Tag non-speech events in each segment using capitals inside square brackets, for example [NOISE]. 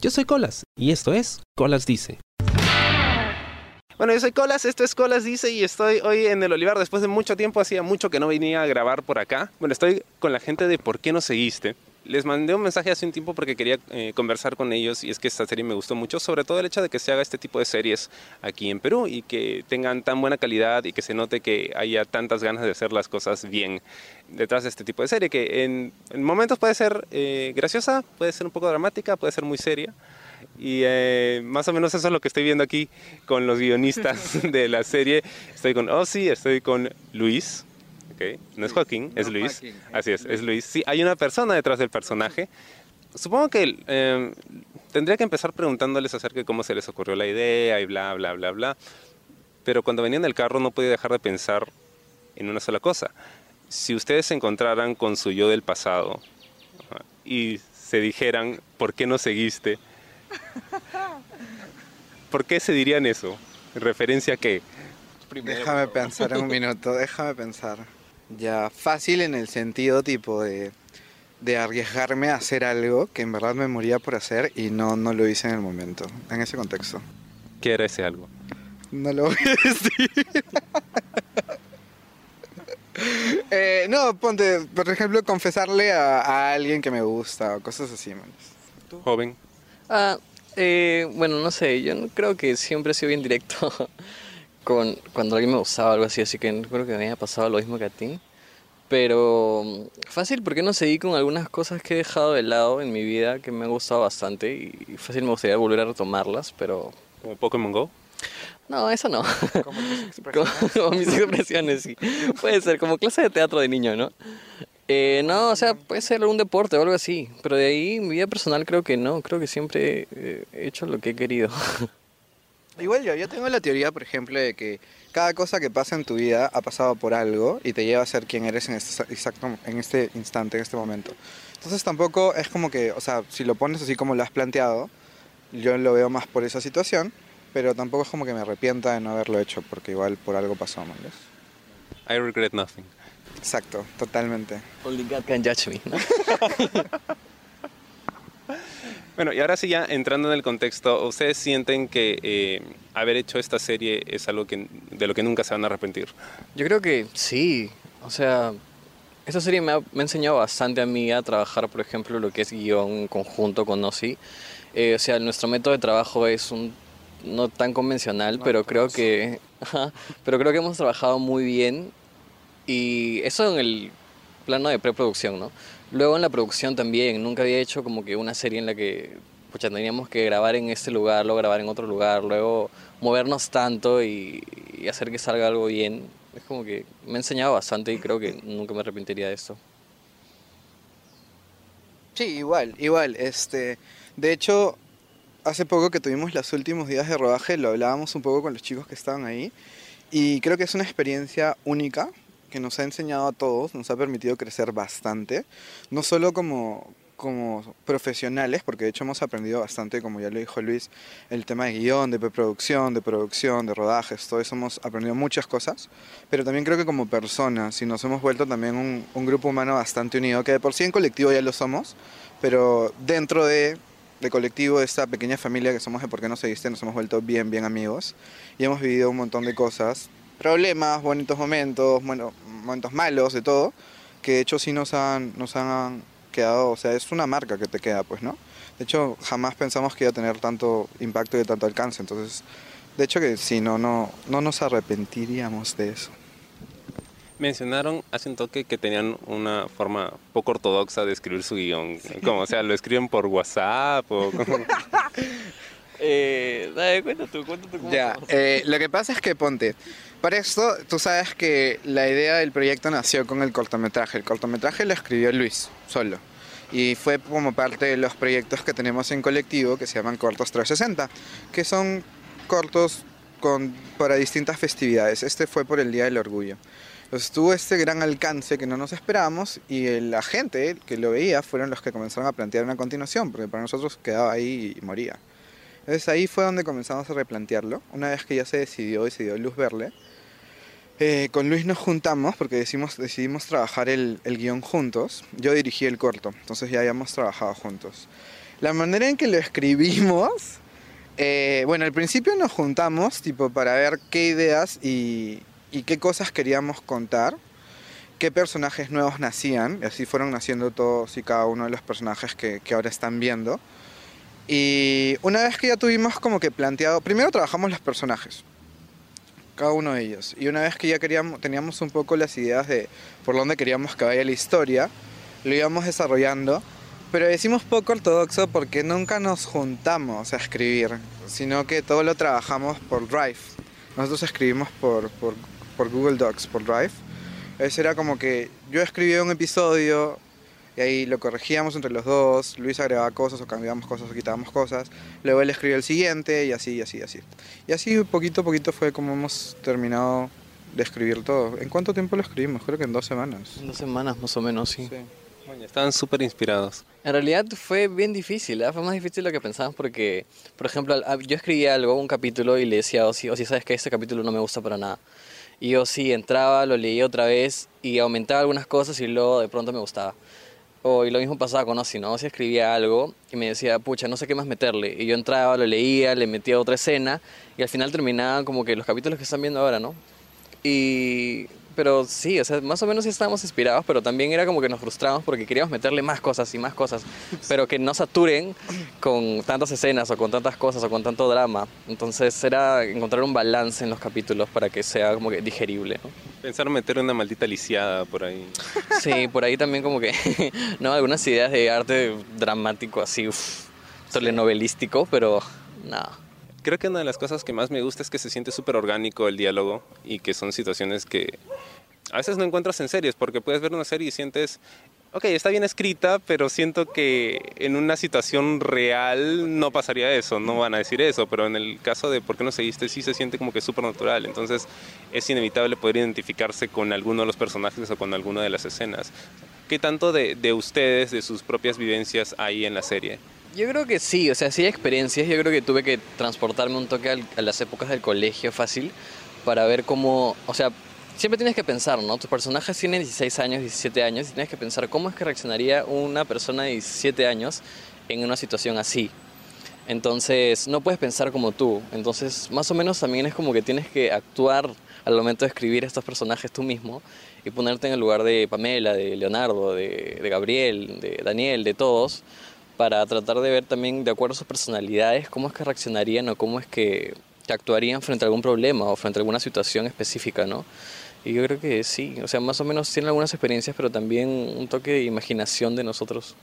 Yo soy Colas y esto es Colas Dice. Bueno, yo soy Colas, esto es Colas Dice y estoy hoy en el Olivar después de mucho tiempo, hacía mucho que no venía a grabar por acá. Bueno, estoy con la gente de ¿Por qué no seguiste? Les mandé un mensaje hace un tiempo porque quería eh, conversar con ellos y es que esta serie me gustó mucho, sobre todo el hecho de que se haga este tipo de series aquí en Perú y que tengan tan buena calidad y que se note que haya tantas ganas de hacer las cosas bien detrás de este tipo de serie, que en, en momentos puede ser eh, graciosa, puede ser un poco dramática, puede ser muy seria. Y eh, más o menos eso es lo que estoy viendo aquí con los guionistas [LAUGHS] de la serie. Estoy con Ozzy, estoy con Luis. Okay. No es Joaquín, es No, Luis. Joaquín, es Así es, Luis. es Luis. Sí, hay una persona detrás del personaje. Supongo que eh, tendría que empezar preguntándoles acerca de cómo se les ocurrió la idea y bla, bla, bla, bla. Pero cuando venía en el carro no podía dejar de pensar en una sola cosa. Si ustedes se encontraran con su yo del pasado y se dijeran, ¿por qué no seguiste? [LAUGHS] ¿Por qué se dirían eso? ¿En referencia a qué? Déjame pensar un [LAUGHS] minuto, déjame pensar. Ya, fácil en el sentido tipo de, de arriesgarme a hacer algo que en verdad me moría por hacer y no, no lo hice en el momento, en ese contexto. ¿Qué era ese algo? No lo voy a decir. [LAUGHS] Eh, no, ponte, por ejemplo, confesarle a, a alguien que me gusta o cosas así, man. Joven. Ah, eh, bueno, no sé, yo creo que siempre he sido bien directo [LAUGHS] con cuando alguien me gustaba o algo así, así que no creo que me haya pasado lo mismo que a ti. Pero mm, fácil, porque no seguí con algunas cosas que he dejado de lado en mi vida que me han gustado bastante y fácil me gustaría volver a retomarlas, pero Como Pokémon Go. no, eso no. Como [LAUGHS] Como, expresiones. [LAUGHS] como mis expresiones, sí. Puede ser, como clase de teatro de niño, ¿no? Eh, no, o sea, puede ser algún deporte o algo así. Pero de ahí, mi vida personal creo que no. Creo que siempre he hecho lo que he querido. [LAUGHS] Igual yo, yo tengo la teoría, por ejemplo, de que cada cosa que pasa en tu vida ha pasado por algo y te lleva a ser quien eres en este, exacto, en este instante, en este momento. Entonces tampoco es como que, o sea, si lo pones así como lo has planteado, yo lo veo más por esa situación, pero tampoco es como que me arrepienta de no haberlo hecho, porque igual por algo pasó, ¿no? I regret nothing. Exacto, totalmente. Only God can judge me, ¿no? [LAUGHS] Bueno, y ahora sí ya entrando en el contexto, ¿ustedes sienten que eh, haber hecho esta serie es algo que, de lo que nunca se van a arrepentir? Yo creo que sí. O sea, esta serie me ha, me ha enseñado bastante a mí a trabajar, por ejemplo, lo que es guion conjunto con Ozzy. Eh, o sea, nuestro método de trabajo es un no tan convencional, pero creo que [LAUGHS] pero creo que hemos trabajado muy bien y eso en el plano de preproducción, ¿no? Luego en la producción también, nunca había hecho como que una serie en la que pucha, teníamos que grabar en este lugar, luego grabar en otro lugar, luego movernos tanto y, hacer que salga algo bien. Es como que me ha enseñado bastante y creo que nunca me arrepentiría de esto. Sí, igual, igual. Este, de hecho, hace poco que tuvimos los últimos días de rodaje, lo hablábamos un poco con los chicos que estaban ahí. Y creo que es una experiencia única que nos ha enseñado a todos, nos ha permitido crecer bastante. No solo como, como profesionales, porque de hecho hemos aprendido bastante, como ya lo dijo Luis, el tema de guion, de preproducción, de producción, de rodajes, todo eso hemos aprendido muchas cosas. Pero también creo que como personas, y nos hemos vuelto también un, grupo humano bastante unido, que de por sí en colectivo ya lo somos, pero dentro de, de colectivo, de esta pequeña familia que somos de Por qué no seguiste, nos hemos vuelto bien, bien amigos y hemos vivido un montón de cosas, problemas, bonitos momentos, bueno, momentos malos, de todo, que de hecho sí nos han, nos han quedado, o sea, es una marca que te queda, pues, ¿no? De hecho, jamás pensamos que iba a tener tanto impacto y tanto alcance, entonces, de hecho que sí, no, no, no nos arrepentiríamos de eso. Mencionaron hace un toque que tenían una forma poco ortodoxa de escribir su guion. Como, o sea, lo escriben por WhatsApp o... [LAUGHS] Eh, dale, cuenta tú, cuenta tú cómo Ya, eh, lo que pasa es que ponte, para esto tú sabes que la idea del proyecto nació con el cortometraje. El cortometraje lo escribió Luis, solo. Y fue como parte de los proyectos que tenemos en colectivo que se llaman Cortos 360, que son cortos con, para distintas festividades. Este fue por el Día del Orgullo. Entonces tuvo este gran alcance que no nos esperábamos y la gente que lo veía fueron los que comenzaron a plantear una continuación, porque para nosotros quedaba ahí y moría. Entonces ahí fue donde comenzamos a replantearlo. Una vez que ya se decidió y se dio luz verde, eh, con Luis nos juntamos porque decidimos, trabajar el, el guion juntos. Yo dirigí el corto, entonces ya habíamos trabajado juntos. La manera en que lo escribimos, eh, bueno, al principio nos juntamos tipo para ver qué ideas y, qué cosas queríamos contar, qué personajes nuevos nacían, y así fueron naciendo todos y cada uno de los personajes que ahora están viendo. Y una vez que ya tuvimos como que planteado, primero trabajamos los personajes, cada uno de ellos. Y una vez que ya queríamos, teníamos un poco las ideas de por dónde queríamos que vaya la historia, lo íbamos desarrollando. Pero decimos poco ortodoxo porque nunca nos juntamos a escribir, sino que todo lo trabajamos por Drive. Nosotros escribimos por, por, por Google Docs, por Drive. Eso era como que yo escribía un episodio, y ahí lo corregíamos entre los dos, Luis agregaba cosas o cambiábamos cosas o quitábamos cosas, luego él escribió el siguiente y así, y así, y así. Y así poquito a poquito fue como hemos terminado de escribir todo. ¿En cuánto tiempo lo escribimos? Creo que en dos semanas. Dos semanas más o menos, sí. Sí. Bueno, estaban súper inspirados. En realidad fue bien difícil, ¿ah? fue más difícil de lo que pensábamos porque, por ejemplo, yo escribía algo, un capítulo, y le decía a Ozzy, Ozzy, sabes que este capítulo no me gusta para nada. Y Ozzy entraba, lo leía otra vez y aumentaba algunas cosas y luego de pronto me gustaba. O, y lo mismo pasaba con Ozzy, ¿no? Ozzy escribía algo y me decía, pucha, no sé qué más meterle. Y yo entraba, lo leía, le metía otra escena y al final terminaban como que los capítulos que están viendo ahora, ¿no? Y... Pero sí, o sea, más o menos sí estábamos inspirados, pero también era como que nos frustramos porque queríamos meterle más cosas y más cosas, pero que no saturen con tantas escenas o con tantas cosas o con tanto drama. Entonces era encontrar un balance en los capítulos para que sea como que digerible, ¿no? Pensaron meter una maldita lisiada por ahí. Sí, por ahí también como que, [LAUGHS] no, algunas ideas de arte dramático así, uf, telenovelístico, pero nada. Creo que una de las cosas que más me gusta es que se siente súper orgánico el diálogo y que son situaciones que a veces no encuentras en series, porque puedes ver una serie y sientes, ok, está bien escrita, pero siento que en una situación real no pasaría eso, no van a decir eso, pero en el caso de por qué no seguiste, sí se siente como que súper natural, entonces es inevitable poder identificarse con alguno de los personajes o con alguna de las escenas. ¿Qué tanto de, de ustedes, de sus propias vivencias hay en la serie? Yo creo que sí, o sea, sí hay experiencias. Yo creo que tuve que transportarme un toque al- a las épocas del colegio fácil para ver cómo, o sea, siempre tienes que pensar, ¿no? Tus personajes tienen 16 años, 17 años y tienes que pensar cómo es que reaccionaría una persona de 17 años en una situación así. Entonces, no puedes pensar como tú. Entonces, más o menos también es como que tienes que actuar al momento de escribir estos personajes tú mismo y ponerte en el lugar de Pamela, de Leonardo, de, de Gabriel, de Daniel, de todos, para tratar de ver también, de acuerdo a sus personalidades, cómo es que reaccionarían o cómo es que, actuarían frente a algún problema o frente a alguna situación específica, ¿no? Y yo creo que sí, o sea, más o menos tienen algunas experiencias, pero también un toque de imaginación de nosotros.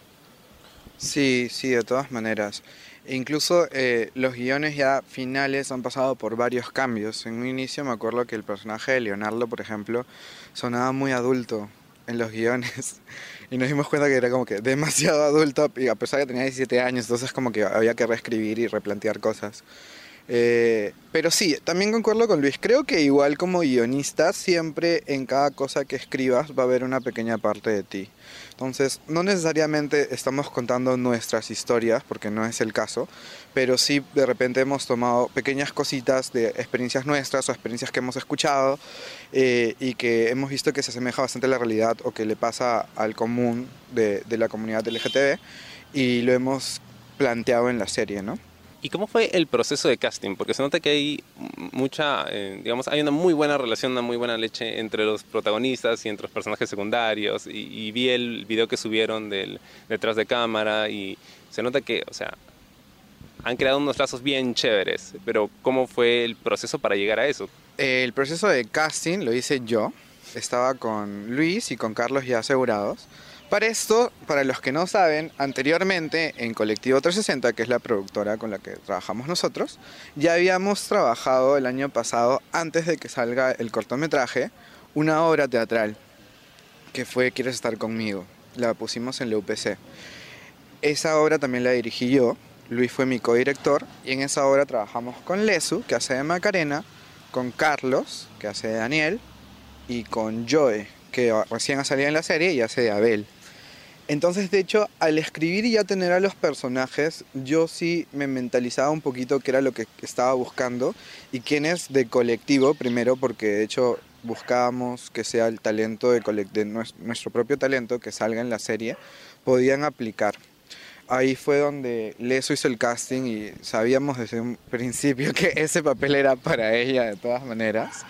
Sí, sí, de todas maneras. E incluso eh, los guiones ya finales han pasado por varios cambios. En un inicio me acuerdo que el personaje de Leonardo, por ejemplo, sonaba muy adulto en los guiones. [LAUGHS] Y nos dimos cuenta que era como que demasiado [LAUGHS] adulto, y a pesar de que tenía 17 años, entonces como que había que reescribir y replantear cosas. Eh, pero sí, también concuerdo con Luis. Creo que igual como guionista, siempre en cada cosa que escribas va a haber una pequeña parte de ti. Entonces, no necesariamente estamos contando nuestras historias, porque no es el caso, pero sí de repente hemos tomado pequeñas cositas de experiencias nuestras o experiencias que hemos escuchado eh, y que hemos visto que se asemeja bastante a la realidad o que le pasa al común de, de la comunidad LGTB y lo hemos planteado en la serie, ¿no? ¿Y cómo fue el proceso de casting? Porque se nota que hay mucha, eh, digamos, hay una muy buena relación, una muy buena leche entre los protagonistas y entre los personajes secundarios. Y, y vi el video que subieron del detrás de cámara y se nota que, o sea, han creado unos lazos bien chéveres. Pero ¿cómo fue el proceso para llegar a eso? El proceso de casting lo hice yo. Estaba con Luis y con Carlos ya asegurados. Para esto, para los que no saben, anteriormente en Colectivo 360, que es la productora con la que trabajamos nosotros, ya habíamos trabajado el año pasado, antes de que salga el cortometraje, una obra teatral, que fue Quieres estar conmigo. La pusimos en la UPC. Esa obra también la dirigí yo, Luis fue mi codirector, y en esa obra trabajamos con Lesu, que hace de Macarena, con Carlos, que hace de Daniel, y con Joe, que recién ha salido en la serie y hace de Abel. Entonces, de hecho, al escribir y ya tener a los personajes, yo sí me mentalizaba un poquito qué era lo que estaba buscando y quién es de colectivo, primero porque de hecho buscábamos que sea el talento de, de nues- nuestro propio talento que salga en la serie, podían aplicar. Ahí fue donde Leso hizo el casting y sabíamos desde un principio [LAUGHS] que ese papel era para ella de todas maneras.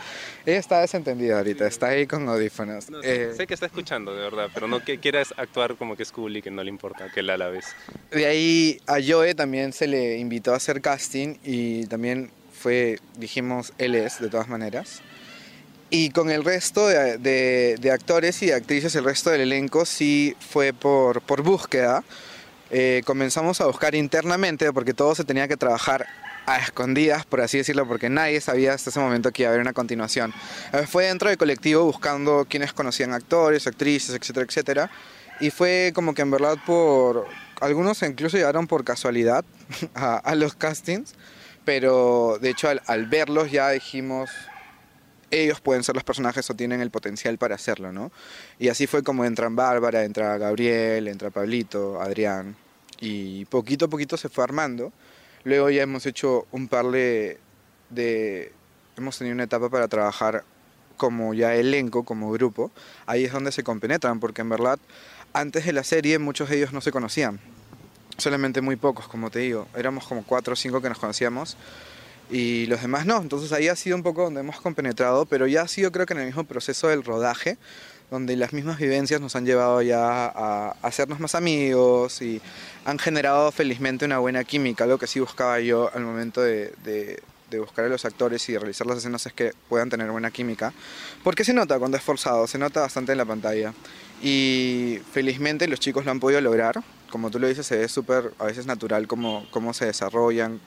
Ella está desentendida ahorita, está ahí con audífonos. No, sé, Eh, sé que está escuchando, de verdad, pero no que quieras actuar como que es cool y que no le importa, que la la vez. De ahí a Joe también se le invitó a hacer casting y también fue, dijimos, él es, de todas maneras. Y con el resto de, de- de actores y de actrices, el resto del elenco sí fue por, por búsqueda. Eh, comenzamos a buscar internamente porque todo se tenía que trabajar a escondidas, por así decirlo, porque nadie sabía hasta ese momento que iba a haber una continuación. Eh, fue dentro del colectivo buscando quienes conocían actores, actrices, etcétera, etcétera. Y fue como que en verdad por... Algunos incluso llegaron por casualidad [LAUGHS] a, a los castings, pero de hecho al, al verlos ya dijimos, ellos pueden ser los personajes o tienen el potencial para hacerlo, ¿no? Y así fue como entran Bárbara, entra Gabriel, entra Pablito, Adrián, y poquito a poquito se fue armando. Luego ya hemos hecho un par de... de hemos tenido una etapa para trabajar como ya elenco, como grupo. Ahí es donde se compenetran, porque en verdad antes de la serie muchos de ellos no se conocían. Solamente muy pocos, como te digo. Éramos como cuatro o cinco que nos conocíamos y los demás no. Entonces ahí ha sido un poco donde hemos compenetrado, pero ya ha sido creo que en el mismo proceso del rodaje, donde las mismas vivencias nos han llevado ya a hacernos más amigos y han generado felizmente una buena química. Algo que sí buscaba yo al momento de, de- de buscar a los actores y de realizar las escenas es que puedan tener buena química. Porque se nota cuando es forzado, se nota bastante en la pantalla. Y felizmente los chicos lo han podido lograr. Como tú lo dices, se ve súper a veces natural cómo, cómo se desarrollan.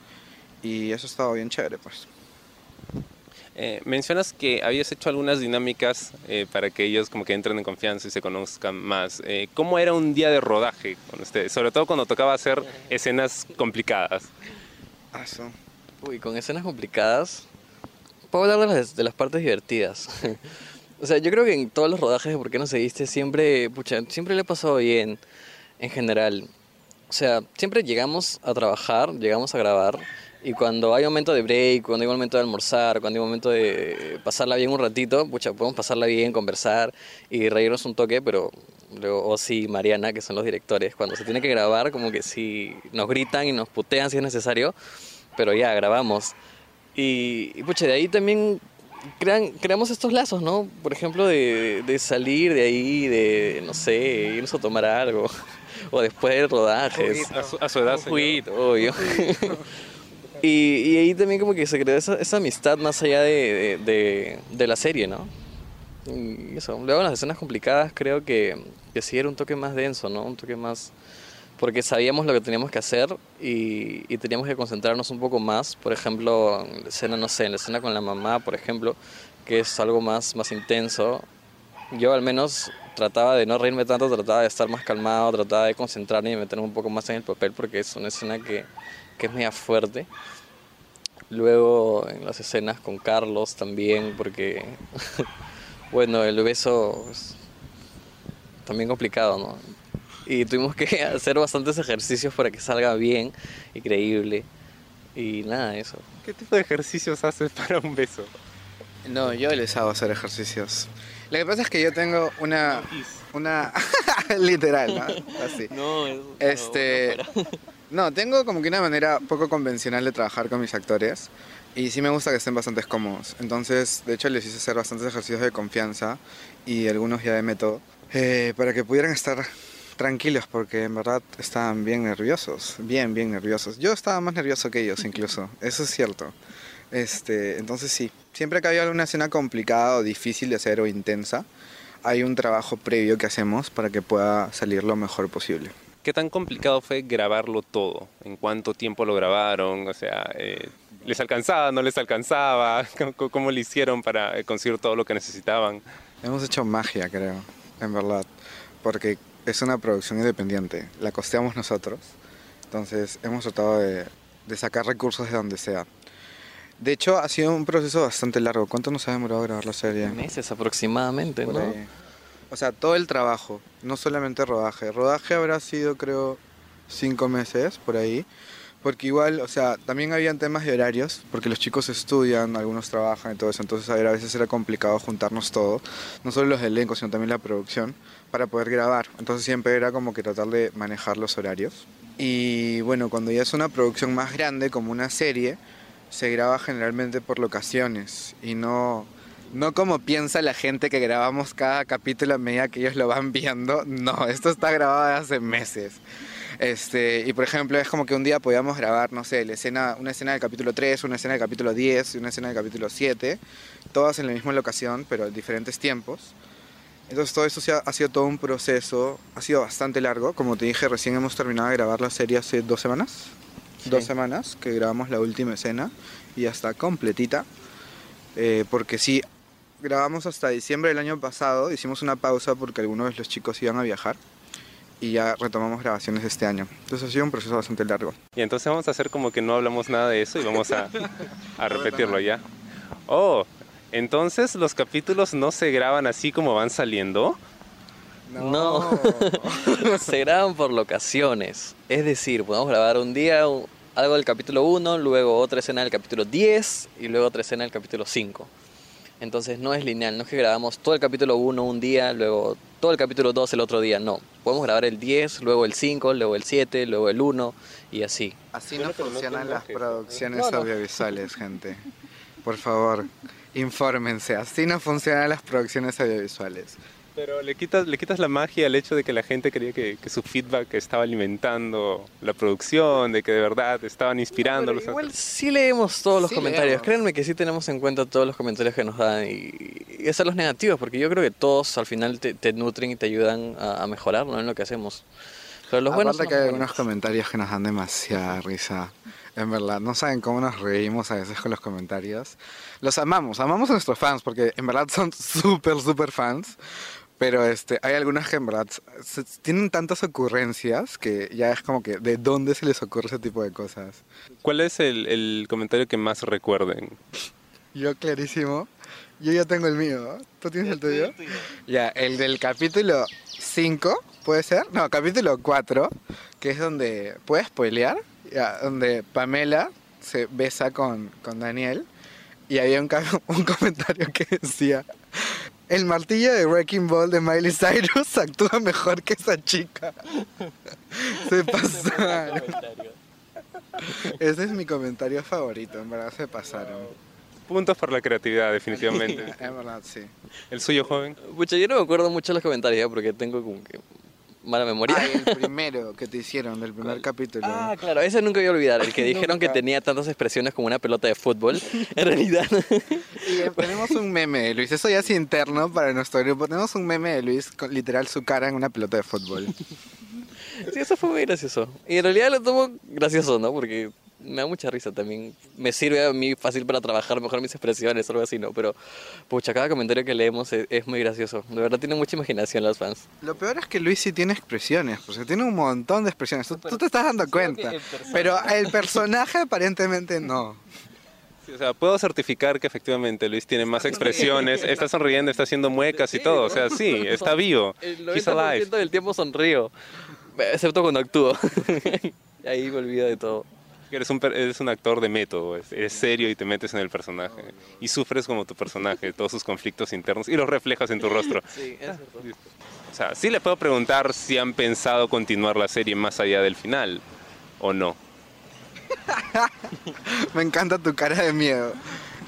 Y eso ha estado bien chévere, pues. Eh, mencionas que habías hecho algunas dinámicas eh, para que ellos como que entren en confianza y se conozcan más. Eh, ¿Cómo era un día de rodaje con ustedes? Sobre todo cuando tocaba hacer escenas complicadas. Ah, eso. Uy, con escenas complicadas. Puedo hablar de las, de las partes divertidas. [LAUGHS] o sea, yo creo que en todos los rodajes de ¿Por qué no seguiste? Siempre, pucha, siempre le ha pasado bien, en general. O sea, siempre llegamos a trabajar, llegamos a grabar, y cuando hay momento de break, cuando hay momento de almorzar, cuando hay momento de pasarla bien un ratito, pucha, podemos pasarla bien, conversar y reírnos un toque, pero luego Osi y Mariana, que son los directores, cuando se tiene que grabar, como que sí nos gritan y nos putean si es necesario, pero ya, grabamos. Y, y pucha, de ahí también crean, creamos estos lazos, ¿no? Por ejemplo, de, de salir de ahí, de, no sé, irnos a tomar algo, [LAUGHS] o después de rodajes. A su, a su edad, Un juguito, obvio. [LAUGHS] y, y ahí también como que se creó esa, esa amistad más allá de, de, de- de la serie, ¿no? Y eso. Luego en las escenas complicadas creo que, que sí era un toque más denso, ¿no? Un toque más... Porque sabíamos lo que teníamos que hacer y, y teníamos que concentrarnos un poco más. Por ejemplo, en la escena, no sé, en la escena con la mamá, por ejemplo, que es algo más, más intenso. Yo al menos trataba de no reírme tanto, trataba de estar más calmado, trataba de concentrarme y meterme un poco más en el papel porque es una escena que, que es media fuerte. Luego en las escenas con Carlos también, porque, [LAUGHS] bueno, el beso es también complicado, ¿no? Y tuvimos que [LAUGHS] hacer bastantes ejercicios para que salga bien y creíble. Y nada, eso. ¿Qué tipo de ejercicios haces para un beso? No, yo les hago hacer ejercicios. Lo que pasa es que yo tengo una... Una... [LAUGHS] literal, ¿no? Así. No, Este, no, tengo como que una manera poco convencional de trabajar con mis actores y sí me gusta que estén bastante cómodos. Entonces, de hecho, les hice hacer bastantes ejercicios de confianza y algunos ya de método eh, para que pudieran estar tranquilos porque en verdad estaban bien nerviosos, bien, bien nerviosos. Yo estaba más nervioso que ellos incluso, eso es cierto. Este, entonces sí, siempre que hay alguna escena complicada o difícil de hacer o intensa, hay un trabajo previo que hacemos para que pueda salir lo mejor posible. ¿Qué tan complicado fue grabarlo todo? ¿En cuánto tiempo lo grabaron? O sea, eh, ¿les alcanzaba, no les alcanzaba? [LAUGHS] ¿Cómo, cómo le hicieron para eh, conseguir todo lo que necesitaban? Hemos hecho magia, creo, en verdad, porque es una producción independiente, la costeamos nosotros, entonces hemos tratado de, de sacar recursos de donde sea. De hecho, ha sido un proceso bastante largo. ¿Cuánto nos ha demorado grabar la serie? Meses aproximadamente, Por ¿no? ahí. O sea, todo el trabajo, no solamente rodaje. Rodaje habrá sido, creo, cinco meses por ahí. Porque igual, o sea, también habían temas de horarios, porque los chicos estudian, algunos trabajan y todo eso. Entonces, a a veces era complicado juntarnos todos, no solo los elencos, sino también la producción, para poder grabar. Entonces, siempre era como que tratar de manejar los horarios. Y bueno, cuando ya es una producción más grande, como una serie, se graba generalmente por locaciones y no, no como piensa la gente que grabamos cada capítulo a medida que ellos lo van viendo. No, esto está grabado hace meses. Este, y por ejemplo, es como que un día podíamos grabar, no sé, la escena, una escena del capítulo 3, una escena del capítulo 10 y una escena del capítulo 7, todas en la misma locación, pero en diferentes tiempos. Entonces todo esto ha, sido todo un proceso, ha sido bastante largo. Como te dije, recién hemos terminado de grabar la serie hace dos semanas. Dos semanas que grabamos la última escena y ya está completita. Eh, porque sí, grabamos hasta diciembre del año pasado, hicimos una pausa porque algunos de los chicos iban a viajar y ya retomamos grabaciones este año. Entonces ha sido un proceso bastante largo. Y entonces vamos a hacer como que no hablamos nada de eso y vamos a, a [LAUGHS] repetirlo ya. Oh, entonces los capítulos no se graban así como van saliendo. No. [LAUGHS] se graban por locaciones. Es decir, podemos grabar un día algo del capítulo 1, luego otra escena del capítulo 10 y luego otra escena del capítulo 5. Entonces no es lineal, no es que grabamos todo el capítulo 1 un día, luego todo el capítulo 2 el otro día, no. Podemos grabar el 10, luego el 5, luego el 7, luego el 1 y así. Así no funcionan las producciones No, no. audiovisuales, gente. Por favor, infórmense. Así no funcionan las producciones audiovisuales. Pero le quitas, le quitas la magia al hecho de que la gente creía que, que su feedback estaba alimentando la producción, de que de verdad estaban inspirándolos. Pero igual sí leemos todos los Sí comentarios. leemos. Créanme que sí tenemos en cuenta todos los comentarios que nos dan y, y hacer los negativos, porque yo creo que todos al final te, te nutren y te ayudan a, a mejorar ¿no? en lo que hacemos. Pero los buenos Aparte que hay buenos. algunos comentarios que nos dan demasiada risa. En verdad, no saben cómo nos reímos a veces con los comentarios. Los amamos, amamos a nuestros fans porque en verdad son [LAUGHS] súper, súper fans. Pero este, hay algunas que en verdad se- tienen tantas ocurrencias que ya es como que de dónde se les ocurre ese tipo de cosas. ¿Cuál es el, el comentario que más recuerden? Yo clarísimo. Yo ya tengo el mío. ¿Tú tienes el tuyo? Ya, el del capítulo 5, ¿puede ser? No, capítulo 4, que es donde... ¿Puedes spoilear? Ya, donde Pamela se besa con, con Daniel y había un, [LAUGHS] un comentario que decía... El martillo de Wrecking Ball de Miley Cyrus [LAUGHS] actúa mejor que esa chica. [LAUGHS] Se pasaron. Ese es mi comentario favorito, en verdad se pasaron. Puntos por la creatividad, definitivamente. [LAUGHS] En verdad, sí. ¿El suyo, joven? Pucha, yo no me acuerdo mucho de los comentarios ¿eh? porque tengo como que mala memoria. Ah, el [LAUGHS] primero que te hicieron del primer capítulo. Ah, claro, ese nunca voy a olvidar, el que [LAUGHS] dijeron que tenía tantas expresiones como una pelota de fútbol. [LAUGHS] En realidad, Y eh, tenemos un meme de Luis, eso ya es interno para nuestro grupo. Tenemos un meme de Luis con literal su cara en una pelota de fútbol. sí, eso fue muy gracioso. Y en realidad lo tomo gracioso, ¿no? Porque me da mucha risa también. Me sirve a mí fácil para trabajar mejor mis expresiones o algo así, ¿no? Pero, pucha, cada comentario que leemos es, es muy gracioso. De verdad tienen mucha imaginación los fans. Lo peor es que Luis sí tiene expresiones, porque tiene un montón de expresiones. Tú, tú te estás dando cuenta. Pero el personaje aparentemente no. Sí, o sea, puedo certificar que efectivamente Luis tiene más expresiones, está sonriendo, está haciendo muecas y todo. O sea, sí, [LAUGHS] está vivo. El He's 90% alive. del tiempo sonrío, excepto cuando actúo. [LAUGHS] Ahí me olvido de todo. Eres un, per- eres un actor de método, es- eres serio y te metes en el personaje. Y sufres como tu personaje, todos sus conflictos internos y los reflejas en tu rostro. [LAUGHS] Sí, es cierto. O sea, sí le puedo preguntar si han pensado continuar la serie más allá del final o no. [LAUGHS] Me encanta tu cara de miedo.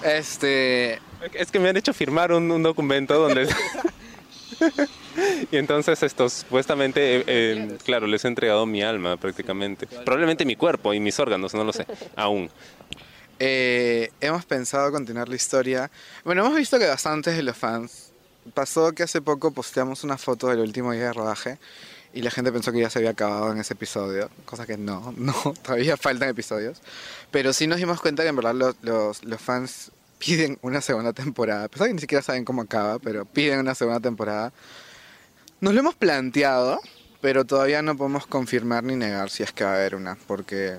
Este. Es que me han hecho firmar un, un documento donde... [LAUGHS] y entonces estos, supuestamente, eh, eh, claro, les he entregado mi alma prácticamente. Probablemente mi cuerpo y mis órganos, no lo sé, [LAUGHS] aún. Eh, hemos pensado continuar la historia. Bueno, hemos visto que bastantes de los fans. Pasó que hace poco posteamos una foto del último día de rodaje y la gente pensó que ya se había acabado en ese episodio, cosa que no, [LAUGHS] no, todavía faltan episodios. Pero sí nos dimos cuenta que en verdad los, los, los fans piden una segunda temporada, a pesar que ni siquiera saben cómo acaba, pero piden una segunda temporada. Nos lo hemos planteado, pero todavía no podemos confirmar ni negar si es que va a haber una, porque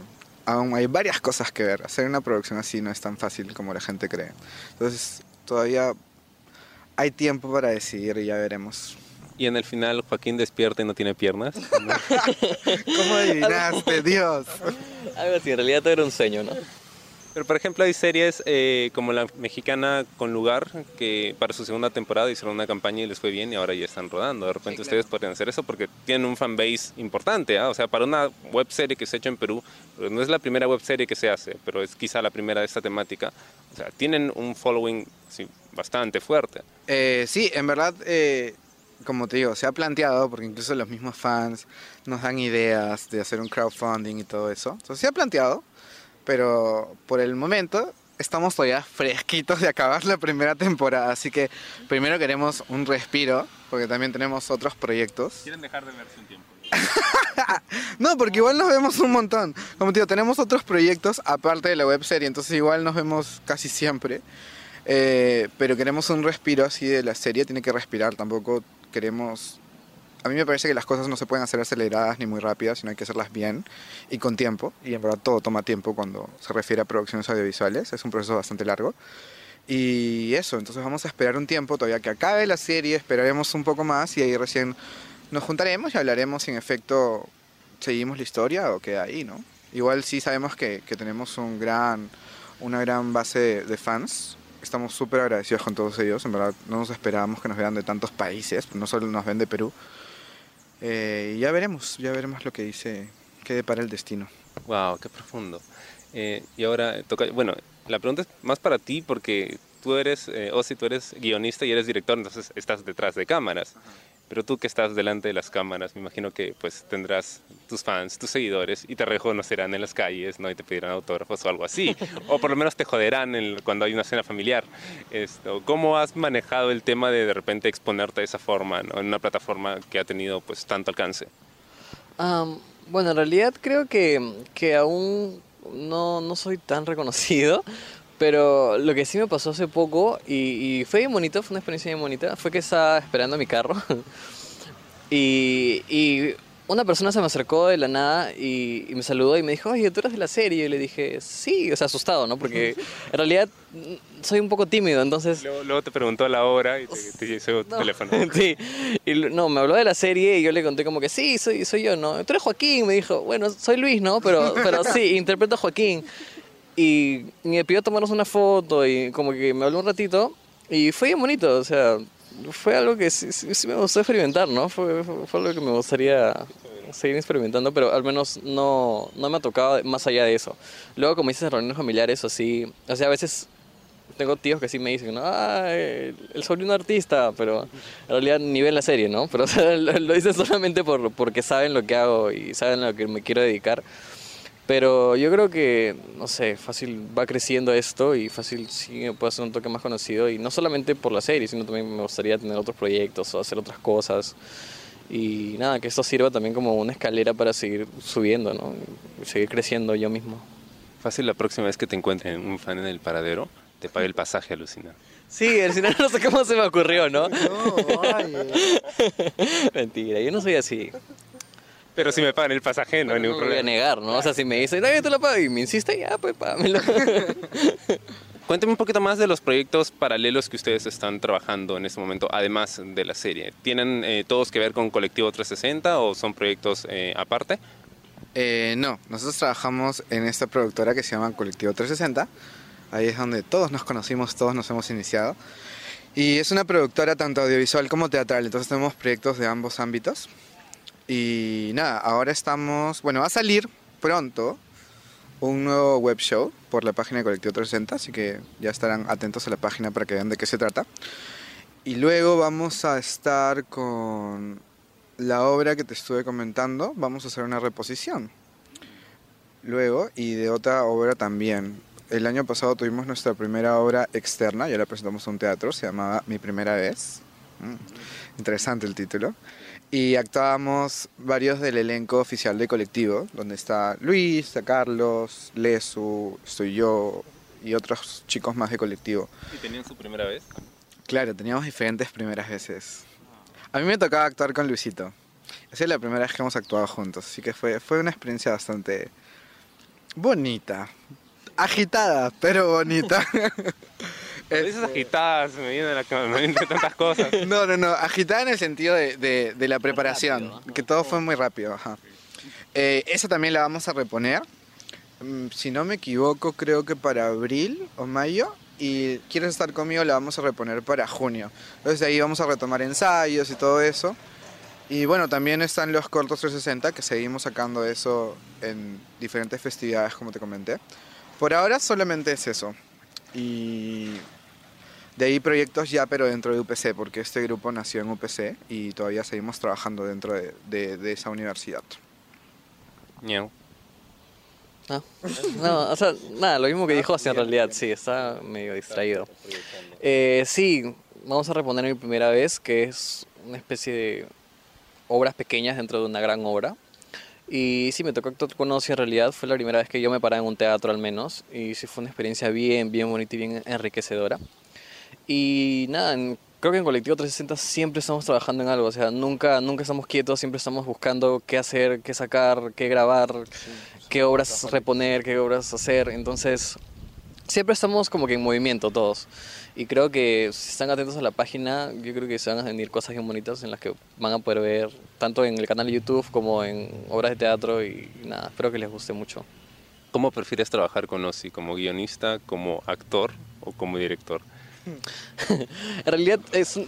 aún hay varias cosas que ver. Hacer una producción así no es tan fácil como la gente cree. Entonces, todavía hay tiempo para decidir y ya veremos. Y en el final Joaquín despierta y no tiene piernas. [LAUGHS] ¿Cómo adivinaste, Dios? Algo así, en realidad todo era un sueño, ¿no? Pero por ejemplo hay series eh, como la mexicana Con Lugar, que para su segunda temporada hicieron una campaña y les fue bien y ahora ya están rodando. De repente ustedes podrían hacer eso porque tienen un fanbase importante, ¿ah? o sea, para una web serie que se ha hecho en Perú, pues, no es la primera web serie que se hace, pero es quizá la primera de esta temática. O sea, tienen un following sí, bastante fuerte. Eh, sí, en verdad, eh, como te digo, se ha planteado, porque incluso los mismos fans nos dan ideas de hacer un crowdfunding y todo eso. Entonces se ha planteado, pero por el momento estamos todavía fresquitos de acabar la primera temporada, así que primero queremos un respiro, porque también tenemos otros proyectos. Quieren dejar de verse un tiempo. [LAUGHS] No, porque igual nos vemos un montón. Como te digo, tenemos otros proyectos aparte de la web serie, entonces igual nos vemos casi siempre. Eh, pero queremos un respiro así de la serie, tiene que respirar, tampoco queremos... A mí me parece que las cosas no se pueden hacer aceleradas ni muy rápidas, sino hay que hacerlas bien y con tiempo. Y en verdad todo toma tiempo cuando se refiere a producciones audiovisuales, es un proceso bastante largo. Y eso, entonces vamos a esperar un tiempo todavía que acabe la serie, esperaremos un poco más y ahí recién nos juntaremos y hablaremos si en efecto seguimos la historia o queda ahí, ¿no? Igual sí sabemos que, que tenemos un gran, una gran base de, fans. Estamos súper agradecidos con todos ellos. En verdad no nos esperábamos que nos vean de tantos países, no solo nos ven de Perú. Eh, y ya veremos, ya veremos lo que dice, qué depara el destino. Wow, qué profundo. Eh, y ahora toca, bueno, la pregunta es más para ti porque tú eres, eh, o si tú eres guionista y eres director, entonces estás detrás de cámaras. Pero tú que estás delante de las cámaras, me imagino que pues tendrás tus fans, tus seguidores y te reconocerán en las calles, ¿no? Y te pedirán autógrafos o algo así. [LAUGHS] o por lo menos te joderán en- cuando hay una cena familiar. Esto, ¿Cómo has manejado el tema de de repente exponerte de esa forma, ¿no? En una plataforma que ha tenido pues tanto alcance. Bueno, en realidad creo que, que aún no, no soy tan reconocido, pero lo que sí me pasó hace poco, y, y fue bien bonito, fue una experiencia bien bonita, fue que estaba esperando mi carro [LAUGHS] y, y una persona se me acercó de la nada y, y me saludó y me dijo, oye, tú eres de la serie, y le dije, sí, o sea, asustado, ¿no? Porque [LAUGHS] en realidad soy un poco tímido, entonces... Luego, luego te preguntó la hora y te, te hizo tu No. teléfono. [LAUGHS] Sí, y no, me habló de la serie y yo le conté como que sí, soy, soy yo, ¿no? Tú eres Joaquín, me dijo, bueno, soy Luis, ¿no? Pero, pero sí, interpreto a Joaquín. Y me pidió tomarnos una foto y como que me habló un ratito y fue bien bonito, o sea, fue algo que sí, sí- sí me gustó experimentar, ¿no? Fue, fue, fue algo que me gustaría seguir experimentando, pero al menos no, no me ha tocado más allá de eso. Luego, como dices, reuniones familiares, así, o sea, a veces tengo tíos que sí me dicen, ah, el sobrino artista, pero en realidad ni ven la serie, ¿no? Pero [LAUGHS] o sea, lo, lo dicen solamente por, porque saben lo que hago y saben a lo que me quiero dedicar. Pero yo creo que, no sé, fácil va creciendo esto y fácil sí me puedo hacer un toque más conocido. Y no solamente por la serie, sino también me gustaría tener otros proyectos o hacer otras cosas. Y nada, que esto sirva también como una escalera para seguir subiendo, ¿no? Y seguir creciendo yo mismo. Fácil la próxima vez que te encuentren un fan en el paradero, te pague el pasaje alucinante. Sí, al final [LAUGHS] no sé cómo se me ocurrió, ¿no? No, vaya. [LAUGHS] Mentira, yo no soy así. Pero si me pagan el pasaje, no hay No ningún me voy a problema. negar, ¿no? O sea, si me dicen, no, yo te lo pago y me insiste, ya, pues págamelo. [LAUGHS] Cuéntame un poquito más de los proyectos paralelos que ustedes están trabajando en este momento, además de la serie. ¿Tienen eh, todos que ver con Colectivo 360 o son proyectos eh, aparte? Eh, no, nosotros trabajamos en esta productora que se llama Colectivo 360. Ahí es donde todos nos conocimos, todos nos hemos iniciado. Y es una productora tanto audiovisual como teatral, entonces tenemos proyectos de ambos ámbitos. Y nada, ahora estamos, bueno, va a salir pronto un nuevo web show por la página de Colectivo 360, así que ya estarán atentos a la página para que vean de qué se trata. Y luego vamos a estar con la obra que te estuve comentando, vamos a hacer una reposición. Luego, y de otra obra también. El año pasado tuvimos nuestra primera obra externa, ya la presentamos a un teatro, se llamaba Mi Primera Vez. Mm, Interesante el título. Y actuábamos varios del elenco oficial de colectivo, donde está Luis, está Carlos, Lesu, estoy yo y otros chicos más de colectivo. ¿Y tenían su primera vez? Claro, teníamos diferentes primeras veces. A mí me tocaba actuar con Luisito. Esa es la primera vez que hemos actuado juntos, así que fue, fue una experiencia bastante bonita. Agitada, pero bonita. [LAUGHS] Esas agitadas, me vienen a la tantas cosas. [LAUGHS] No, no, no, agitada en el sentido de, de- de la preparación, rápido, que todo fue muy rápido. Ajá. Eh, esa también la vamos a reponer, mm, si no me equivoco, creo que para abril o mayo. Y quieres estar conmigo, la vamos a reponer para junio. Entonces de ahí vamos a retomar ensayos y todo eso. Y bueno, también están los cortos 360, que seguimos sacando eso en diferentes festividades, como te comenté. Por ahora solamente es eso. Y de ahí proyectos ya, pero dentro de UPC, porque este grupo nació en UPC y todavía seguimos trabajando dentro de, de- de esa universidad. Ñau. Ah, no, o sea, nada, lo mismo que dijo José en realidad, sí, está medio distraído. Eh, sí, vamos a reponer mi primera vez, que es una especie de obras pequeñas dentro de una gran obra. Y sí, me tocó actuar con Ozzy en realidad, fue la primera vez que yo me paraba en un teatro al menos, y sí fue una experiencia bien, bien bonita y bien enriquecedora. Y nada, en- creo que en Colectivo 360 siempre estamos trabajando en algo, o sea, nunca, nunca estamos quietos, siempre estamos buscando qué hacer, qué sacar, qué grabar, qué obras reponer, qué obras hacer. Entonces, siempre estamos como que en movimiento todos. Y creo que si están atentos a la página, yo creo que se van a venir cosas bien bonitas en las que van a poder ver tanto en el canal de YouTube como en obras de teatro y nada, espero que les guste mucho. ¿Cómo prefieres trabajar con Ozzy? ¿Como guionista, como actor o como director? [LAUGHS] En realidad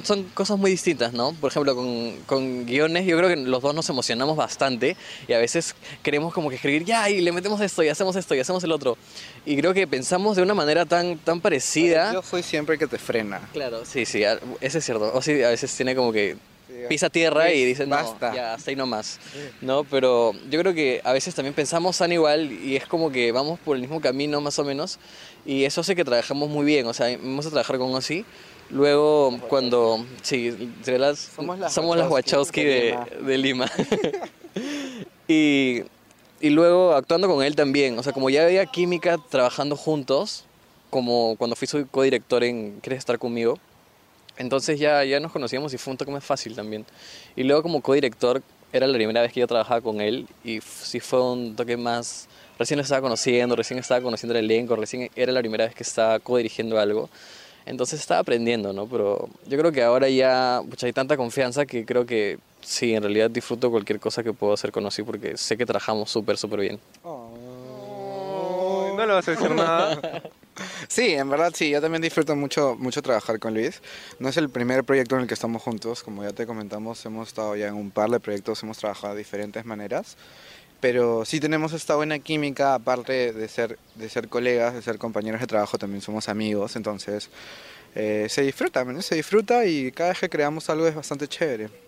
son, cosas muy distintas, ¿no? Por ejemplo, con, con guiones yo creo que los dos nos emocionamos bastante y a veces queremos como que escribir, ya, y le metemos esto, y hacemos esto, y hacemos el otro. Y creo que pensamos de una manera tan, tan parecida. Yo soy siempre el que te frena. Claro, sí, sí, ese es cierto. O sí, a veces tiene como que pisa tierra y dice, no, Basta. ya, hasta ahí nomás. ¿No? Pero yo creo que a veces también pensamos tan igual y es como que vamos por el mismo camino más o menos y eso hace que trabajamos muy bien. O sea, vamos a trabajar con Ozzy. Luego, cuando, sí, las- Somos las somos Wachowski Wachowski de de, de Lima. [LAUGHS] y, y luego actuando con él también. O sea, como ya había química trabajando juntos, como cuando fui su codirector en ¿Quieres estar conmigo? Entonces ya, ya nos conocíamos y fue un toque más fácil también. Y luego como codirector era la primera vez que yo trabajaba con él y sí fue un toque más... Recién lo estaba conociendo, recién estaba conociendo el elenco, recién era la primera vez que estaba codirigiendo algo. Entonces estaba aprendiendo, ¿no? Pero yo creo que ahora ya pucha, hay tanta confianza que creo que sí, en realidad disfruto cualquier cosa que puedo hacer con Ozzy porque sé que trabajamos súper, súper bien. No le vas a decir nada. [LAUGHS] Sí, en verdad sí, yo también disfruto mucho, mucho trabajar con Luis. No es el primer proyecto en el que estamos juntos, como ya te comentamos, hemos estado ya en un par de proyectos, hemos trabajado de diferentes maneras, pero sí tenemos esta buena química, aparte de ser, de ser colegas, de ser compañeros de trabajo, también somos amigos, entonces eh, se disfruta, ¿no? se disfruta y cada vez que creamos algo es bastante chévere.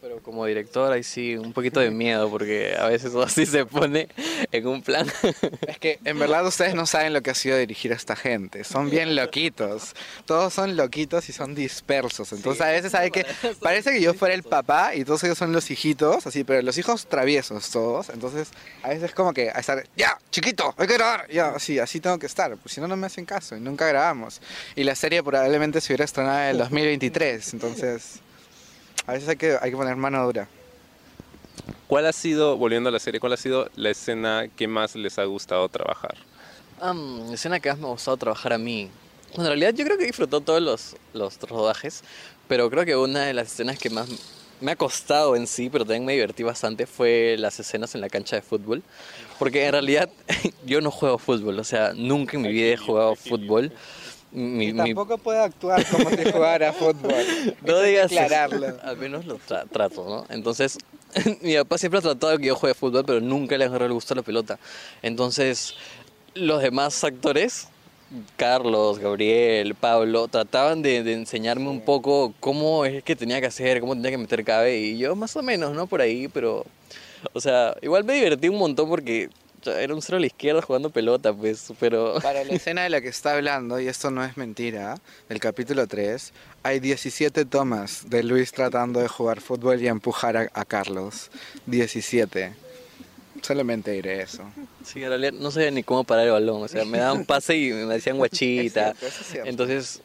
Pero como director ahí sí, un poquito de miedo porque a veces Ozzy [LAUGHS] se pone en un plan... Es que en verdad ustedes no saben lo que ha sido dirigir a esta gente. Son bien loquitos. Todos son loquitos y son dispersos. Entonces a veces hay que... [LAUGHS] Parece que yo fuera el papá y todos ellos son los hijitos, así, pero los hijos traviesos todos. Entonces a veces como que a estar, ya, chiquito, hay que grabar. Ya, así, así tengo que estar. Pues si no, no me hacen caso y nunca grabamos. Y la serie probablemente se hubiera estrenado en el 2023. Entonces a veces hay que, hay que poner mano dura. ¿Cuál ha sido, volviendo a la serie, cuál ha sido la escena que más les ha gustado trabajar? Um, la escena que más me ha gustado trabajar a mí. Bueno, en realidad yo creo que disfrutó todos los, los rodajes, pero creo que una de las escenas que más me ha costado en sí, pero también me divertí bastante, fue las escenas en la cancha de fútbol. Porque en realidad [LAUGHS] yo no juego fútbol, o sea, nunca en mi vida he jugado fútbol. Mi, mi- puede actuar como si jugara fútbol. [LAUGHS] no digas aclararlo. Al menos lo tra- trato, ¿no? Entonces, [LAUGHS] mi papá siempre ha tratado de que yo juegue fútbol, pero nunca le agarró el gusto a la pelota. Entonces, los demás actores, Carlos, Gabriel, Pablo, trataban de, de enseñarme un poco cómo es que tenía que hacer, cómo tenía que meter cabe, y yo más o menos, ¿no? Por ahí, pero... O sea, igual me divertí un montón porque era un cero a la izquierda jugando pelota, pues, pero... [LAUGHS] Para la escena de la que está hablando, y esto no es mentira, del capítulo 3, hay 17 tomas de Luis tratando de jugar fútbol y empujar a, a Carlos. 17. Solamente diré eso. Sí, en realidad no sabía ni cómo parar el balón. O sea, me daban pase y me decían [LAUGHS] guachita. Es cierto, es cierto. Entonces,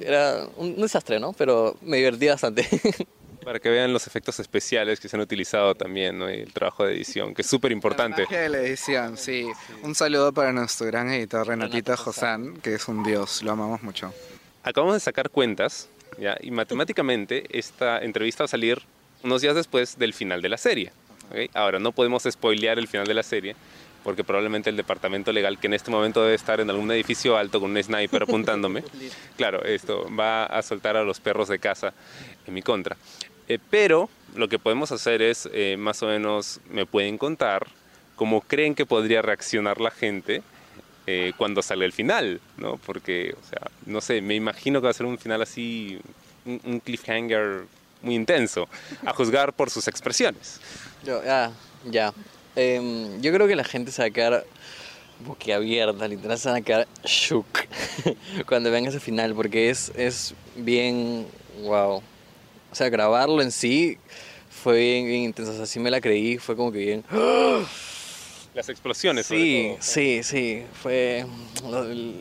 era un desastre, ¿no? Pero me divertí bastante. [LAUGHS] Para que vean los efectos especiales que se han utilizado también, ¿no? Y el trabajo de edición, que es súper importante. La la edición, sí. Un saludo para nuestro gran editor Renatito Renato Josán, que es un dios, lo amamos mucho. Acabamos de sacar cuentas, ¿ya? Y matemáticamente esta entrevista va a salir unos días después del final de la serie. ¿ok? Ahora, no podemos spoilear el final de la serie, porque probablemente el departamento legal, que en este momento debe estar en algún edificio alto con un sniper apuntándome, [LAUGHS] claro, esto va a soltar a los perros de casa en mi contra. Eh, pero lo que podemos hacer es, eh, más o menos, me pueden contar cómo creen que podría reaccionar la gente eh, cuando sale el final, ¿no? Porque, o sea, no sé, me imagino que va a ser un final así, un, cliffhanger muy intenso, a juzgar por sus expresiones. Yo, ah, ya. Em, yo creo que la gente se va a quedar boquiabierta, literal, se van a quedar shook [LAUGHS] cuando venga ese final, porque es, es bien, wow. O sea, grabarlo en sí fue bien, bien intenso, o sea, sí me la creí, fue como que bien... Las explosiones, sobre Sí, todo. sí, sí. Fue el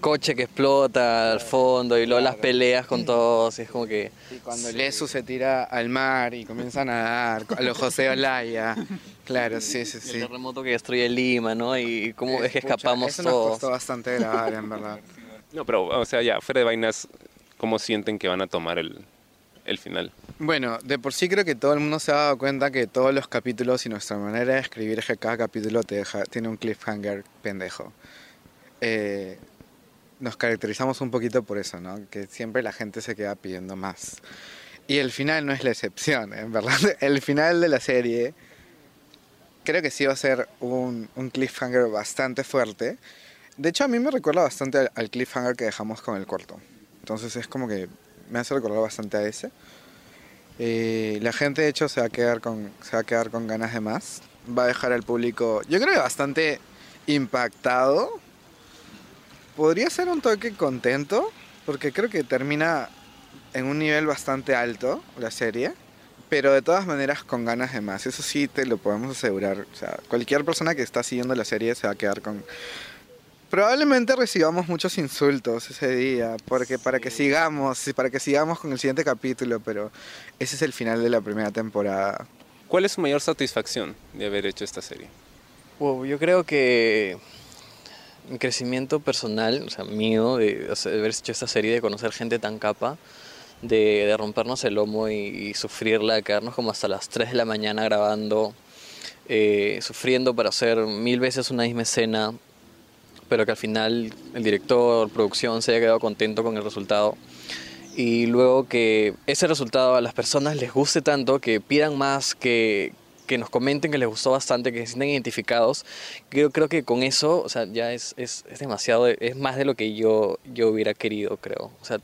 coche que explota al fondo y luego las peleas con todos. Y es como que. Y cuando Lesu se tira al mar y comienza a nadar, a los José Olaya. Claro, sí, sí, El sí. terremoto que destruye Lima, ¿no? Y cómo es que Pucha, escapamos Eso nos todos. costó bastante grabar, en verdad. No, pero, o sea, ya, fuera de vainas, ¿cómo sienten que van a tomar el, final? Bueno, de por sí creo que todo el mundo se ha dado cuenta que todos los capítulos y nuestra manera de escribir es que cada capítulo te deja, tiene un cliffhanger pendejo. Eh, nos caracterizamos un poquito por eso, ¿no? Que siempre la gente se queda pidiendo más. Y el final no es la excepción, en verdad. [LAUGHS] El final de la serie creo que sí va a ser un, cliffhanger bastante fuerte. De hecho, a mí me recuerda bastante al, al cliffhanger que dejamos con el corto. Entonces es como que me hace recordar bastante a ese. Eh, la gente de hecho se va a quedar con se va a quedar con ganas de más. Va a dejar al público, yo creo que bastante impactado. Podría ser un toque contento, porque creo que termina en un nivel bastante alto la serie, pero de todas maneras con ganas de más. Eso sí te lo podemos asegurar. Cualquier persona que está siguiendo la serie se va a quedar con Probablemente recibamos muchos insultos ese día, porque para que sigamos, sí, para que sigamos con el siguiente capítulo, pero ese es el final de la primera temporada. ¿Cuál es su mayor satisfacción de haber hecho esta serie? Wow, yo creo que mi crecimiento personal, o sea, mío, de, de haber hecho esta serie, de conocer gente tan capa, de, de rompernos el lomo y, y sufrirla, de quedarnos como hasta las 3 de la mañana grabando, eh, sufriendo para hacer mil veces una misma escena, pero que al final el director, producción se haya quedado contento con el resultado. Y luego que ese resultado a las personas les guste tanto, que pidan más, que, que nos comenten que les gustó bastante, que se sientan identificados. Creo, creo que con eso, o sea, ya es, es, es demasiado, es más de lo que yo, yo hubiera querido, creo. O sea,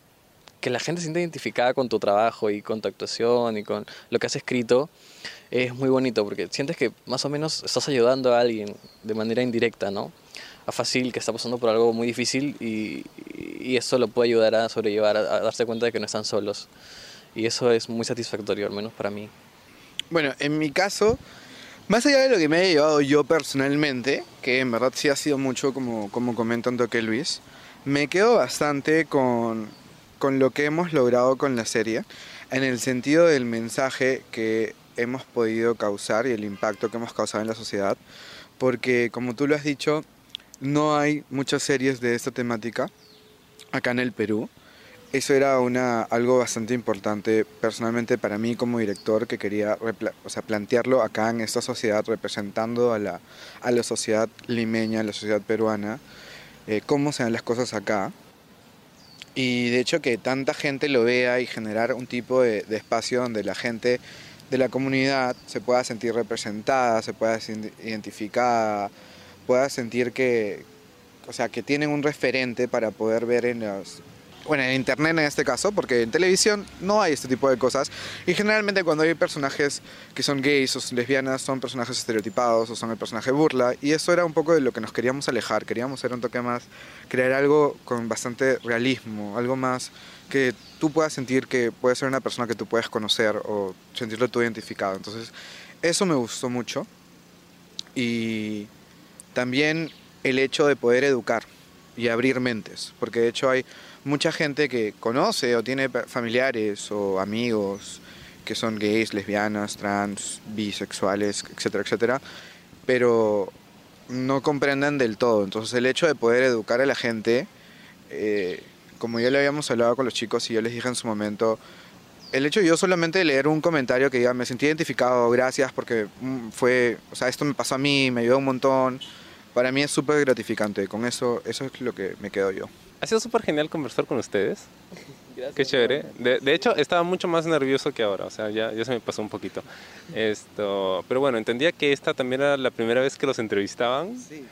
que la gente se sienta identificada con tu trabajo y con tu actuación y con lo que has escrito es muy bonito porque sientes que más o menos estás ayudando a alguien de manera indirecta, ¿no? A que está pasando por algo muy difícil y, y lo puede ayudar a sobrellevar, a, a darse cuenta de que no están solos. Y eso es muy satisfactorio, al menos para mí. Bueno, en mi caso, más allá de lo que me haya llevado yo personalmente, que en verdad sí ha sido mucho, como, como comenta un toque Luis, me quedo bastante con, con lo que hemos logrado con la serie, en el sentido del mensaje que hemos podido causar y el impacto que hemos causado en la sociedad, porque como tú lo has dicho, no hay muchas series de esta temática acá en el Perú. Eso era una, algo bastante importante personalmente para mí como director que quería o sea, plantearlo acá en esta sociedad representando a la, a la sociedad limeña, a la sociedad peruana, eh, cómo se dan las cosas acá. Y de hecho que tanta gente lo vea y generar un tipo de, de espacio donde la gente de la comunidad se pueda sentir representada, se pueda sentir identificada, pueda sentir que, o sea, que tienen un referente para poder ver en los bueno, en internet en este caso, porque en televisión no hay este tipo de cosas. Y generalmente cuando hay personajes que son gays o lesbianas, son personajes estereotipados o son el personaje burla. Y eso era un poco de lo que nos queríamos alejar. Queríamos hacer un toque más, crear algo con bastante realismo, algo más que tú puedas sentir que puede ser una persona que tú puedes conocer o sentirlo tú identificado. Entonces, eso me gustó mucho. Y también el hecho de poder educar y abrir mentes, porque de hecho hay mucha gente que conoce o tiene familiares o amigos que son gays, lesbianas, trans, bisexuales, etcétera, etcétera, pero no comprenden del todo. Entonces el hecho de poder educar a la gente, eh, como ya lo habíamos hablado con los chicos y yo les dije en su momento, el hecho de yo solamente leer un comentario que diga me sentí identificado, gracias porque mm, fue, o sea, esto me pasó a mí, me ayudó un montón, para mí es súper gratificante, con eso, eso es lo que me quedo yo. Ha sido súper genial conversar con ustedes. [LAUGHS] Qué chévere. De, de hecho, estaba mucho más nervioso que ahora, o sea, ya, ya se me pasó un poquito. Esto, pero bueno, entendía que esta también era la primera vez que los entrevistaban. Sí,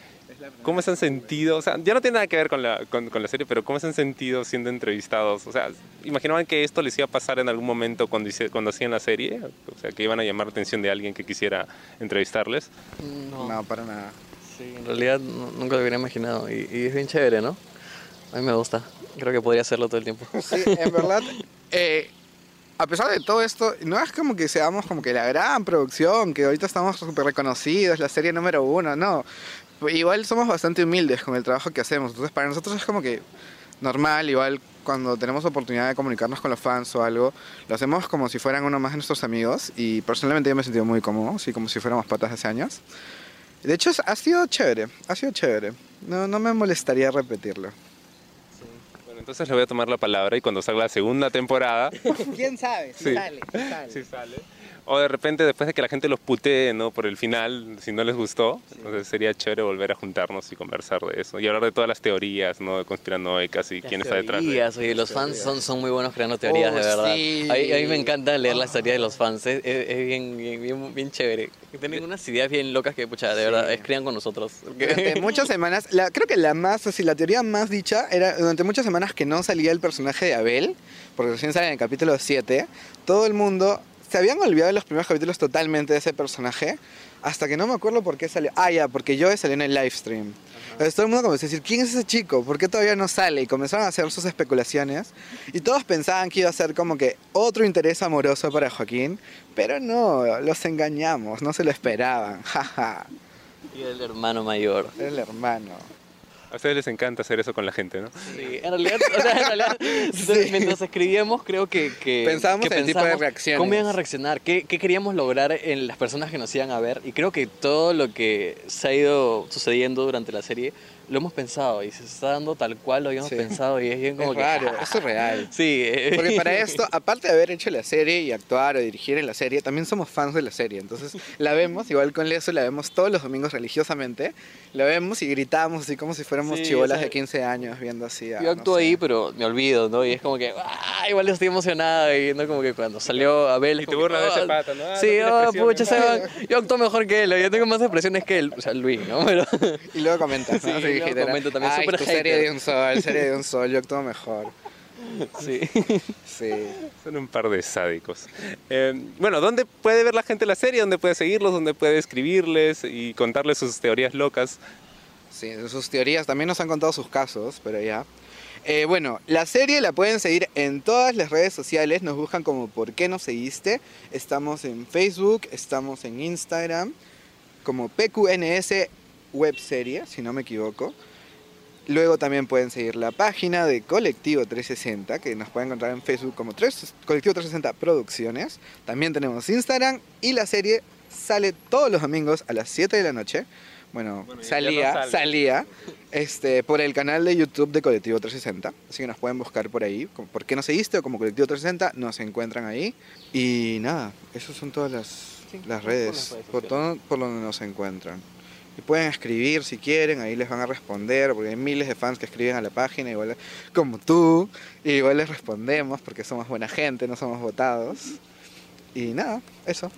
¿Cómo se han sentido? O sea, ya no tiene nada que ver con la, con, con la serie, pero ¿cómo se han sentido siendo entrevistados? O sea, ¿imaginaban que esto les iba a pasar en algún momento cuando, hice- cuando hacían la serie? O sea, que iban a llamar la atención de alguien que quisiera entrevistarles. No, No, para nada. Sí, en realidad nu- nunca lo hubiera imaginado. Y, y es bien chévere, ¿no? A mí me gusta. Creo que podría hacerlo todo el tiempo. Sí, en verdad, [LAUGHS] eh, a pesar de todo esto, no es como que seamos como que la gran producción, que ahorita estamos súper reconocidos, la serie número uno, no. Igual somos bastante humildes con el trabajo que hacemos, entonces para nosotros es como que normal, igual cuando tenemos oportunidad de comunicarnos con los fans o algo, lo hacemos como si fueran uno más de nuestros amigos y personalmente yo me he sentido muy cómodo, así como si fuéramos patas hace años. De hecho, ha sido chévere, ha sido chévere. No, no me molestaría repetirlo. Bueno, entonces le voy a tomar la palabra y cuando salga la segunda temporada, [LAUGHS] ¿Quién sabe? Sí. sale, sale. si sale. O de repente, después de que la gente los putee, ¿no? Por el final, si no les gustó, entonces sería chévere volver a juntarnos y conversar de eso. Y hablar de todas las teorías, ¿no? De conspiranoicas y quién está detrás de Teorías, oye, los fans son, son muy buenos creando teorías, Oh, de verdad. sí. A, mí, a mí me encanta leer las teorías de los fans, es, es- es bien, bien, bien, bien chévere. Tienen unas ideas bien locas que, pucha, de verdad, escriban con nosotros. Durante [LAUGHS] muchas semanas, la, creo que la más, así, la teoría más dicha era durante muchas semanas que no salía el personaje de Abel, porque recién sale en el capítulo 7, todo el mundo se habían olvidado los primeros capítulos totalmente de ese personaje, hasta que no me acuerdo por qué salió. Ah, ya, porque yo salió en el live stream. Entonces todo el mundo comenzó a decir, ¿quién es ese chico? ¿Por qué todavía no sale? Y comenzaron a hacer sus especulaciones. Y todos pensaban que iba a ser como que otro interés amoroso para Joaquín, pero no, los engañamos, no se lo esperaban. [LAUGHS] Jaja, Y el hermano mayor. el hermano. A ustedes les encanta hacer eso con la gente, ¿no? Sí, en realidad, o sea, en realidad [LAUGHS] entonces, mientras escribíamos, creo que, que Pensábamos que en el tipo de pensamos reacciones. ¿Cómo iban a reaccionar? ¿Qué, ¿Qué queríamos lograr en las personas que nos iban a ver? Y creo que todo lo que se ha ido sucediendo durante la serie lo hemos pensado y se está dando tal cual lo habíamos Sí. pensado y es bien como Es que... raro, es surreal. Sí, eh, Porque para [LAUGHS] esto, aparte de haber hecho la serie y actuar o dirigir en la serie, también somos fans de la serie. Entonces la vemos, igual con Leso, la vemos todos los domingos religiosamente. La vemos y gritamos así como si fuéramos Sí, chibolas o sea, de 15 años viendo así. a, Yo no actúo sé. ahí, pero me olvido, ¿no? Y es como que, ¡ah! Igual estoy emocionada y no como que cuando salió Abel. Y te burlas de ese "Ah, pata, ¿no? Ah, no sí, tiene oh, pucha, [LAUGHS] ¿no? Yo actúo mejor que él, yo tengo más expresiones que él, o sea, Luis, ¿no? Pero, Y luego comentas, ¿no? [LAUGHS] Sí, Comento también, "Ay, súper tu serie hater". de un sol, serie de un [LAUGHS] sol, yo actúo mejor. sí. Sí. Son un par de sádicos. Eh, bueno, ¿dónde puede ver la gente la serie? ¿Dónde puede seguirlos? ¿Dónde puede escribirles y contarles sus teorías locas? Sí, sus teorías también nos han contado sus casos, pero ya. Eh, bueno, la serie la pueden seguir en todas las redes sociales, nos buscan como ¿Por qué no seguiste? Estamos en Facebook, estamos en Instagram, como PQNS Webserie, si no me equivoco. Luego también pueden seguir la página de Colectivo 360, que nos pueden encontrar en Facebook como tres- Colectivo 360 Producciones. También tenemos Instagram y la serie sale todos los domingos a las 7 de la noche. Bueno, salía, no salía este, por el canal de YouTube de Colectivo 360. Así que nos pueden buscar por ahí. ¿Por qué no seguiste? O como Colectivo 360, nos encuentran ahí. Y nada, esas son todas las, Sí, las por redes. las redes Por todo por donde nos encuentran. Y pueden escribir si quieren, ahí les van a responder, porque hay miles de fans que escriben a la página, igual como tú, y igual les respondemos porque somos buena gente, no somos votados. Y nada, eso.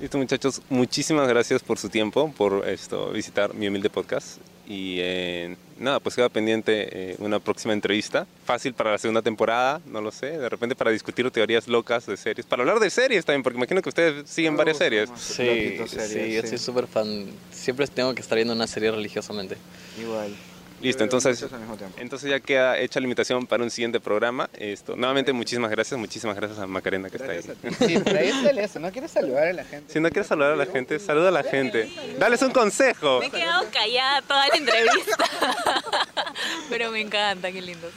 Listo, muchachos, muchísimas gracias por su tiempo, por esto, visitar mi humilde podcast. Y eh, nada, pues queda pendiente eh, una próxima entrevista. Fácil para la segunda temporada, no lo sé. De repente para discutir teorías locas de series. Para hablar de series también, porque imagino que ustedes siguen varias series. Sí, Loquitos sí, yo soy súper fan. Siempre tengo que estar viendo una serie religiosamente. Igual. Listo, entonces, entonces ya queda hecha la invitación para un siguiente programa. Esto, nuevamente, muchísimas gracias. Muchísimas gracias a Macarena que Gracias está ahí. Sí, ahí eso, ¿no quieres saludar a la gente? Si no quieres saludar a la gente, saluda a la gente. Dales un consejo. Me he quedado callada toda la entrevista. [LAUGHS] Pero me encanta, qué lindo.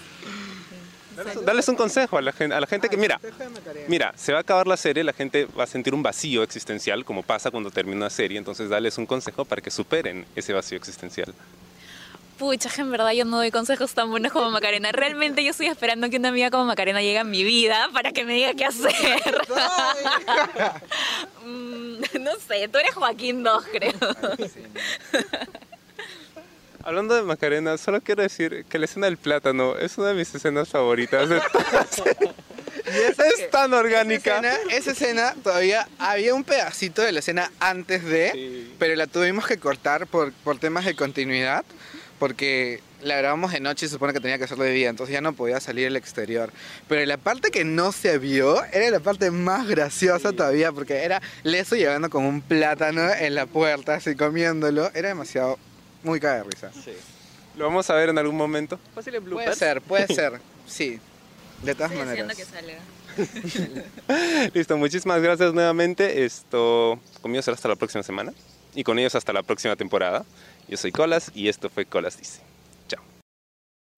Dales, dales un consejo a la gente, a la gente que, mira, Mira, se va a acabar la serie, la gente va a sentir un vacío existencial, como pasa cuando termina una serie, entonces dales un consejo para que superen ese vacío existencial. Pucha, en verdad yo no doy consejos tan buenos como Macarena. Realmente yo estoy esperando que una amiga como Macarena llegue a mi vida para que me diga qué hacer. [LAUGHS] Mm, no sé, tú eres Joaquín 2, creo. Hablando de Macarena, solo quiero decir que la escena del plátano es una de mis escenas favoritas de todas. [LAUGHS] es tan orgánica. Esa escena, esa escena todavía había un pedacito de la escena antes de, Sí. pero la tuvimos que cortar por, por temas de continuidad, porque la grabamos de noche y se supone que tenía que hacerlo de día, entonces ya no podía salir al exterior. Pero la parte que no se vio era la parte más graciosa todavía, porque era Leso llegando con un plátano en la puerta, así comiéndolo. Era demasiado, muy caga de risa. Lo vamos a ver en algún momento. Fácil Puede ser, puede [LAUGHS] ser, sí. De todas Estoy maneras. que salga. [LAUGHS] Listo, muchísimas gracias nuevamente. Esto conmigo será hasta la próxima semana y con ellos hasta la próxima temporada. Yo soy Colas y esto fue Colas Dice. Chao.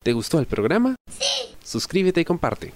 ¿Te gustó el programa? Sí. Suscríbete y comparte.